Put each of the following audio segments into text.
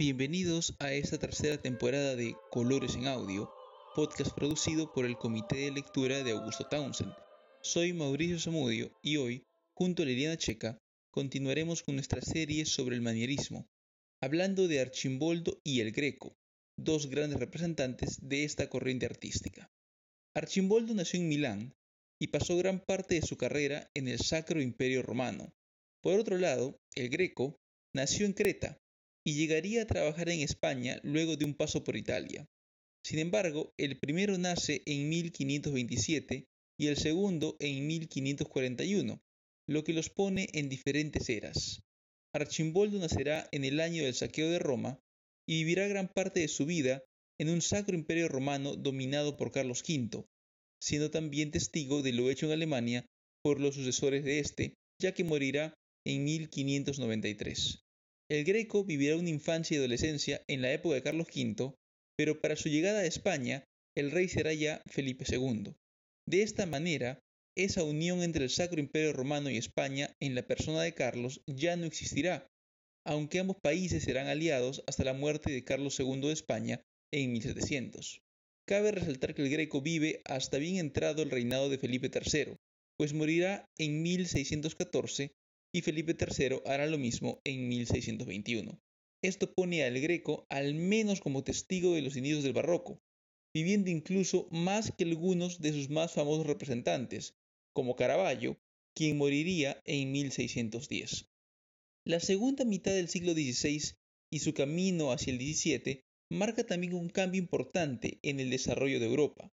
Bienvenidos a esta tercera temporada de Colores en Audio, podcast producido por el Comité de Lectura de Augusto Townsend. Soy Mauricio Zamudio y hoy, junto a Liliana Checa, continuaremos con nuestra serie sobre el manierismo, hablando de Archimboldo y el Greco, dos grandes representantes de esta corriente artística. Archimboldo nació en Milán y pasó gran parte de su carrera en el Sacro Imperio Romano. Por otro lado, el Greco nació en Creta y llegaría a trabajar en España luego de un paso por Italia. Sin embargo, el primero nace en 1527 y el segundo en 1541, lo que los pone en diferentes eras. Archimboldo nacerá en el año del saqueo de Roma y vivirá gran parte de su vida en un sacro imperio romano dominado por Carlos V, siendo también testigo de lo hecho en Alemania por los sucesores de este, ya que morirá en 1593. El Greco vivirá una infancia y adolescencia en la época de Carlos V, pero para su llegada a España, el rey será ya Felipe II. De esta manera, esa unión entre el Sacro Imperio Romano y España en la persona de Carlos ya no existirá, aunque ambos países serán aliados hasta la muerte de Carlos II de España en 1700. Cabe resaltar que el Greco vive hasta bien entrado el reinado de Felipe III, pues morirá en 1614 y Felipe III hará lo mismo en 1621. Esto pone al Greco al menos como testigo de los inicios del barroco, viviendo incluso más que algunos de sus más famosos representantes, como Caravaggio, quien moriría en 1610. La segunda mitad del siglo XVI y su camino hacia el XVII marca también un cambio importante en el desarrollo de Europa.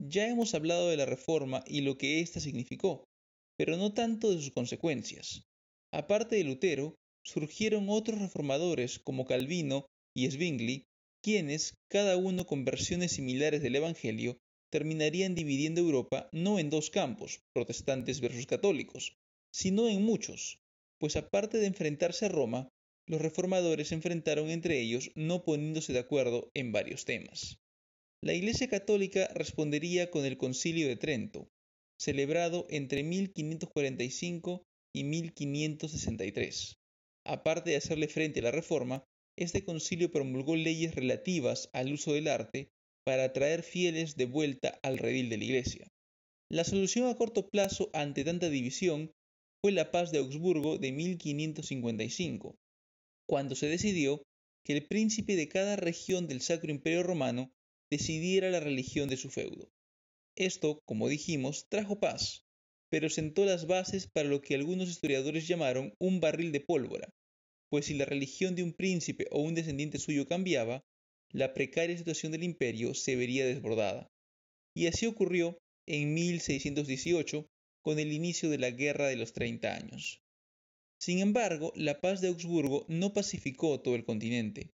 Ya hemos hablado de la Reforma y lo que ésta significó, pero no tanto de sus consecuencias. Aparte de Lutero, surgieron otros reformadores como Calvino y Zwingli, quienes, cada uno con versiones similares del Evangelio, terminarían dividiendo Europa no en dos campos, protestantes versus católicos, sino en muchos, pues aparte de enfrentarse a Roma, los reformadores se enfrentaron entre ellos no poniéndose de acuerdo en varios temas. La Iglesia Católica respondería con el Concilio de Trento, celebrado entre 1545 y 1563. Aparte de hacerle frente a la reforma, este concilio promulgó leyes relativas al uso del arte para atraer fieles de vuelta al redil de la Iglesia. La solución a corto plazo ante tanta división fue la paz de Augsburgo de 1555, cuando se decidió que el príncipe de cada región del Sacro Imperio Romano decidiera la religión de su feudo. Esto, como dijimos, trajo paz, pero sentó las bases para lo que algunos historiadores llamaron un barril de pólvora, pues si la religión de un príncipe o un descendiente suyo cambiaba, la precaria situación del imperio se vería desbordada. Y así ocurrió en 1618 con el inicio de la Guerra de los Treinta Años. Sin embargo, la paz de Augsburgo no pacificó todo el continente.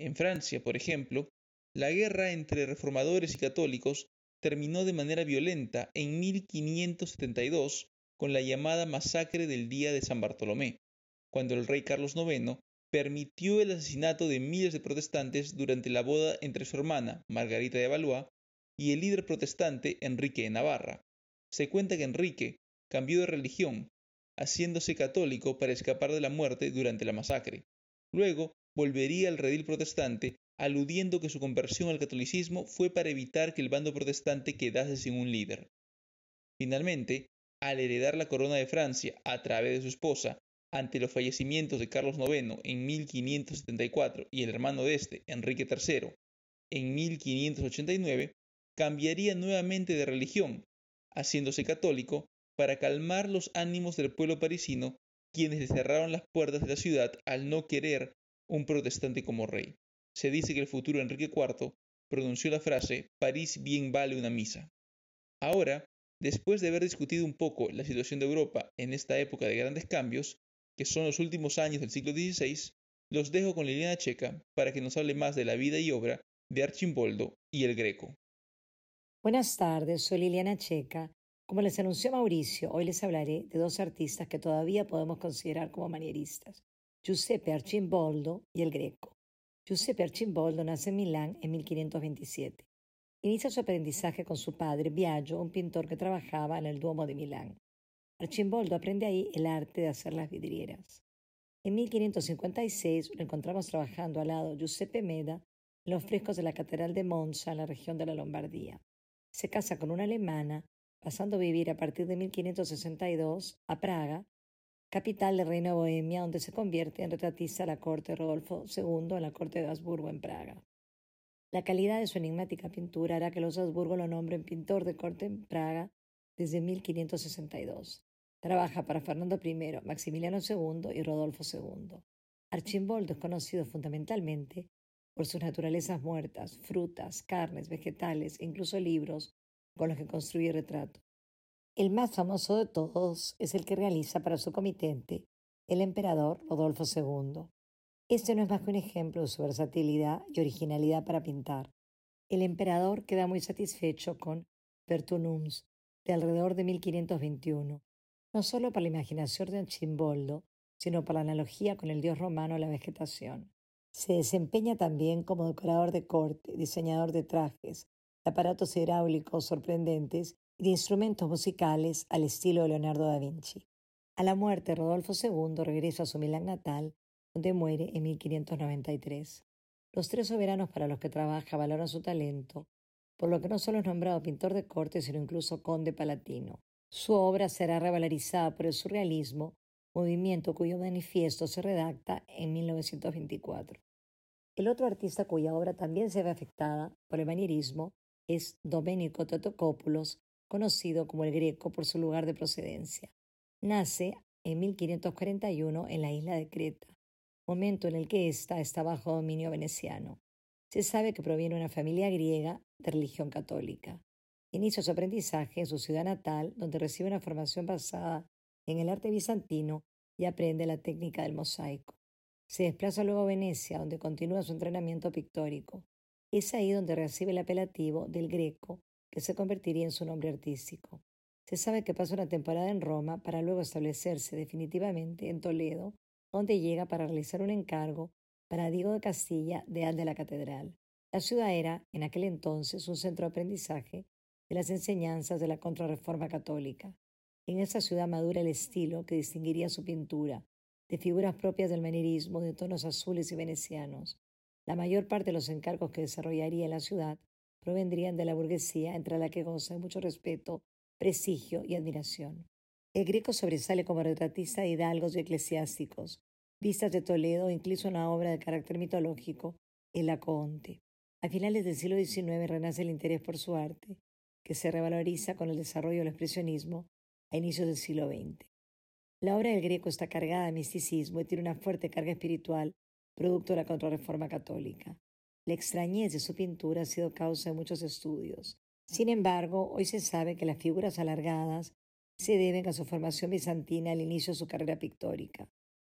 En Francia, por ejemplo, la guerra entre reformadores y católicos terminó de manera violenta en 1572 con la llamada masacre del Día de San Bartolomé, cuando el rey Carlos IX permitió el asesinato de miles de protestantes durante la boda entre su hermana, Margarita de Valois, y el líder protestante Enrique de Navarra. Se cuenta que Enrique cambió de religión, haciéndose católico para escapar de la muerte durante la masacre. Luego volvería al redil protestante aludiendo que su conversión al catolicismo fue para evitar que el bando protestante quedase sin un líder. Finalmente, al heredar la corona de Francia a través de su esposa, ante los fallecimientos de Carlos IX en 1574 y el hermano de este, Enrique III, en 1589, cambiaría nuevamente de religión, haciéndose católico para calmar los ánimos del pueblo parisino, quienes le cerraron las puertas de la ciudad al no querer un protestante como rey se dice que el futuro Enrique IV pronunció la frase París bien vale una misa. Ahora, después de haber discutido un poco la situación de Europa en esta época de grandes cambios, que son los últimos años del siglo XVI, los dejo con Liliana Checa para que nos hable más de la vida y obra de Archimboldo y el Greco. Buenas tardes, soy Liliana Checa. Como les anunció Mauricio, hoy les hablaré de dos artistas que todavía podemos considerar como manieristas, Giuseppe Archimboldo y el Greco. Giuseppe Archimboldo nace en Milán en 1527. Inicia su aprendizaje con su padre, Biagio, un pintor que trabajaba en el Duomo de Milán. Archimboldo aprende ahí el arte de hacer las vidrieras. En 1556 lo encontramos trabajando al lado de Giuseppe Meda en los frescos de la Catedral de Monza, en la región de la Lombardía. Se casa con una alemana, pasando a vivir a partir de 1562 a Praga, capital del Reino de Bohemia, donde se convierte en retratista de la corte de Rodolfo II en la corte de Habsburgo en Praga. La calidad de su enigmática pintura hará que los Habsburgo lo nombren pintor de corte en Praga desde 1562. Trabaja para Fernando I, Maximiliano II y Rodolfo II. Archimboldo es conocido fundamentalmente por sus naturalezas muertas, frutas, carnes, vegetales e incluso libros con los que construye retratos. El más famoso de todos es el que realiza para su comitente el emperador Rodolfo II. Este no es más que un ejemplo de su versatilidad y originalidad para pintar. El emperador queda muy satisfecho con Pertunums, de alrededor de 1521, no solo por la imaginación de Chimboldo, sino por la analogía con el dios romano de la vegetación. Se desempeña también como decorador de corte, diseñador de trajes, de aparatos hidráulicos sorprendentes de instrumentos musicales al estilo de Leonardo da Vinci. A la muerte Rodolfo II regresa a su Milán natal, donde muere en 1593. Los tres soberanos para los que trabaja valoran su talento, por lo que no solo es nombrado pintor de corte, sino incluso conde palatino. Su obra será revalorizada por el surrealismo, movimiento cuyo manifiesto se redacta en 1924. El otro artista cuya obra también se ve afectada por el manierismo es Domenico Totokopoulos, conocido como el Greco por su lugar de procedencia. Nace en 1541 en la isla de Creta, momento en el que ésta está bajo dominio veneciano. Se sabe que proviene de una familia griega de religión católica. Inicia su aprendizaje en su ciudad natal, donde recibe una formación basada en el arte bizantino y aprende la técnica del mosaico. Se desplaza luego a Venecia, donde continúa su entrenamiento pictórico. Es ahí donde recibe el apelativo del Greco que se convertiría en su nombre artístico. Se sabe que pasa una temporada en Roma para luego establecerse definitivamente en Toledo, donde llega para realizar un encargo para Diego de Castilla de Al de la Catedral. La ciudad era, en aquel entonces, un centro de aprendizaje de las enseñanzas de la Contrarreforma Católica. En esa ciudad madura el estilo que distinguiría su pintura, de figuras propias del manierismo de tonos azules y venecianos. La mayor parte de los encargos que desarrollaría en la ciudad provendrían de la burguesía entre la que goza mucho respeto, prestigio y admiración. El Greco sobresale como retratista de hidalgos y eclesiásticos, vistas de Toledo, incluso una obra de carácter mitológico, El Acoonte. A finales del siglo XIX renace el interés por su arte, que se revaloriza con el desarrollo del expresionismo a inicios del siglo XX. La obra del Greco está cargada de misticismo y tiene una fuerte carga espiritual, producto de la contrarreforma católica. La extrañez de su pintura ha sido causa de muchos estudios. Sin embargo, hoy se sabe que las figuras alargadas se deben a su formación bizantina al inicio de su carrera pictórica.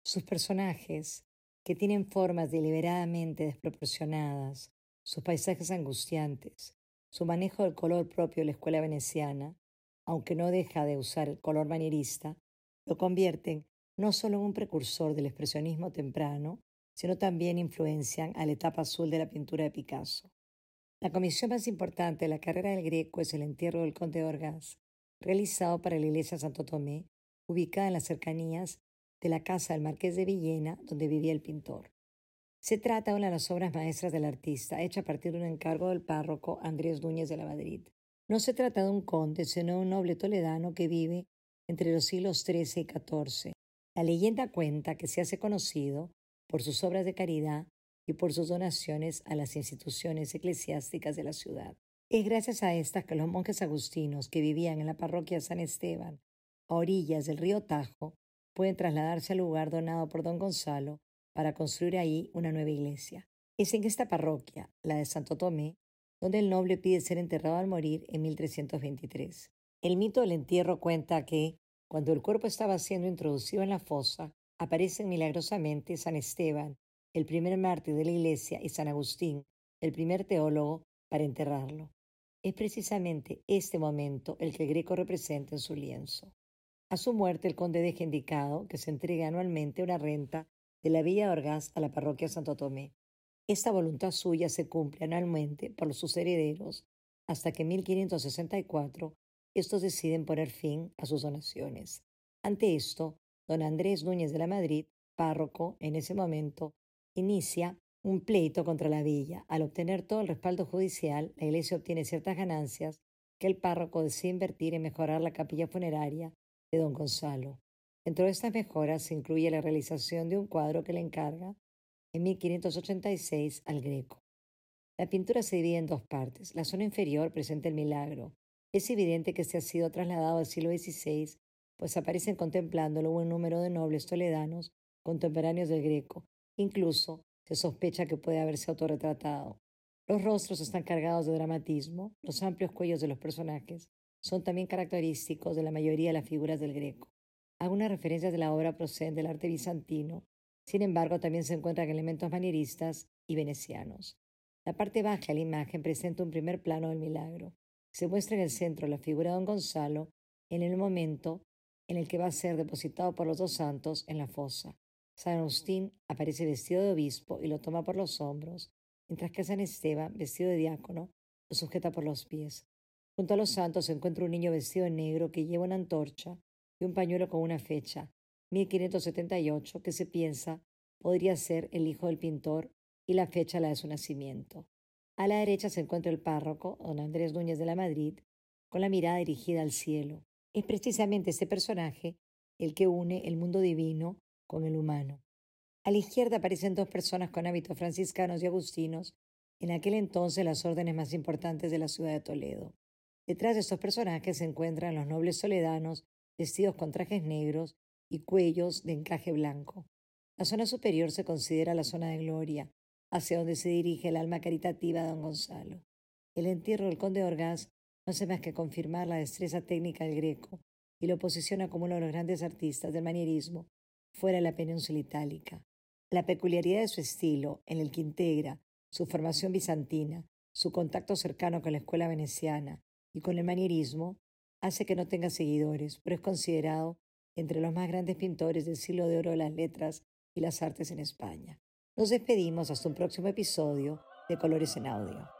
Sus personajes, que tienen formas deliberadamente desproporcionadas, sus paisajes angustiantes, su manejo del color propio de la escuela veneciana, aunque no deja de usar el color manierista, lo convierten no solo en un precursor del expresionismo temprano, sino también influencian a la etapa azul de la pintura de Picasso. La comisión más importante de la carrera del Greco es el entierro del conde de Orgaz, realizado para la iglesia Santo Tomé, ubicada en las cercanías de la casa del marqués de Villena, donde vivía el pintor. Se trata de una de las obras maestras del artista, hecha a partir de un encargo del párroco Andrés Núñez de la Madrid. No se trata de un conde, sino de un noble toledano que vive entre los siglos XIII y XIV. La leyenda cuenta que se hace conocido por sus obras de caridad y por sus donaciones a las instituciones eclesiásticas de la ciudad. Es gracias a estas que los monjes agustinos que vivían en la parroquia San Esteban, a orillas del río Tajo, pueden trasladarse al lugar donado por don Gonzalo para construir ahí una nueva iglesia. Es en esta parroquia, la de Santo Tomé, donde el noble pide ser enterrado al morir en 1323. El mito del entierro cuenta que, cuando el cuerpo estaba siendo introducido en la fosa, aparecen milagrosamente San Esteban, el primer mártir de la Iglesia, y San Agustín, el primer teólogo, para enterrarlo. Es precisamente este momento el que el Greco representa en su lienzo. A su muerte, el conde deja indicado que se entrega anualmente una renta de la Villa de Orgaz a la parroquia Santo Tomé. Esta voluntad suya se cumple anualmente por sus herederos hasta que en 1564 estos deciden poner fin a sus donaciones. Ante esto, don Andrés Núñez de la Madrid párroco, en ese momento, inicia un pleito contra la villa. Al obtener todo el respaldo judicial, la iglesia obtiene ciertas ganancias que el párroco decide invertir en mejorar la capilla funeraria de don Gonzalo. Dentro de estas mejoras se incluye la realización de un cuadro que le encarga en 1586 al Greco. La pintura se divide en dos partes. La zona inferior presenta el milagro. Es evidente que este ha sido trasladado al siglo XVI, pues aparecen contemplándolo un número de nobles toledanos contemporáneos del Greco. Incluso se sospecha que puede haberse autorretratado. Los rostros están cargados de dramatismo, los amplios cuellos de los personajes son también característicos de la mayoría de las figuras del Greco. Algunas referencias de la obra proceden del arte bizantino, sin embargo también se encuentran elementos manieristas y venecianos. La parte baja de la imagen presenta un primer plano del milagro. Se muestra en el centro la figura de don Gonzalo en el momento en el que va a ser depositado por los dos santos en la fosa. San Agustín aparece vestido de obispo y lo toma por los hombros, mientras que San Esteban, vestido de diácono, lo sujeta por los pies. Junto a los santos se encuentra un niño vestido de negro que lleva una antorcha y un pañuelo con una fecha, 1578, que se piensa podría ser el hijo del pintor y la fecha la de su nacimiento. A la derecha se encuentra el párroco, don Andrés Núñez de la Madrid, con la mirada dirigida al cielo. Es precisamente este personaje el que une el mundo divino con el humano. A la izquierda aparecen dos personas con hábitos franciscanos y agustinos, en aquel entonces las órdenes más importantes de la ciudad de Toledo. Detrás de estos personajes se encuentran los nobles toledanos vestidos con trajes negros y cuellos de encaje blanco. La zona superior se considera la zona de gloria, hacia donde se dirige el alma caritativa de don Gonzalo. El entierro del conde Orgaz no hace más que confirmar la destreza técnica del greco y lo posiciona como uno de los grandes artistas del manierismo fuera de la península itálica. La peculiaridad de su estilo, en el que integra su formación bizantina, su contacto cercano con la escuela veneciana y con el manierismo, hace que no tenga seguidores, pero es considerado entre los más grandes pintores del siglo de oro de las letras y las artes en España. Nos despedimos hasta un próximo episodio de Colores en Audio.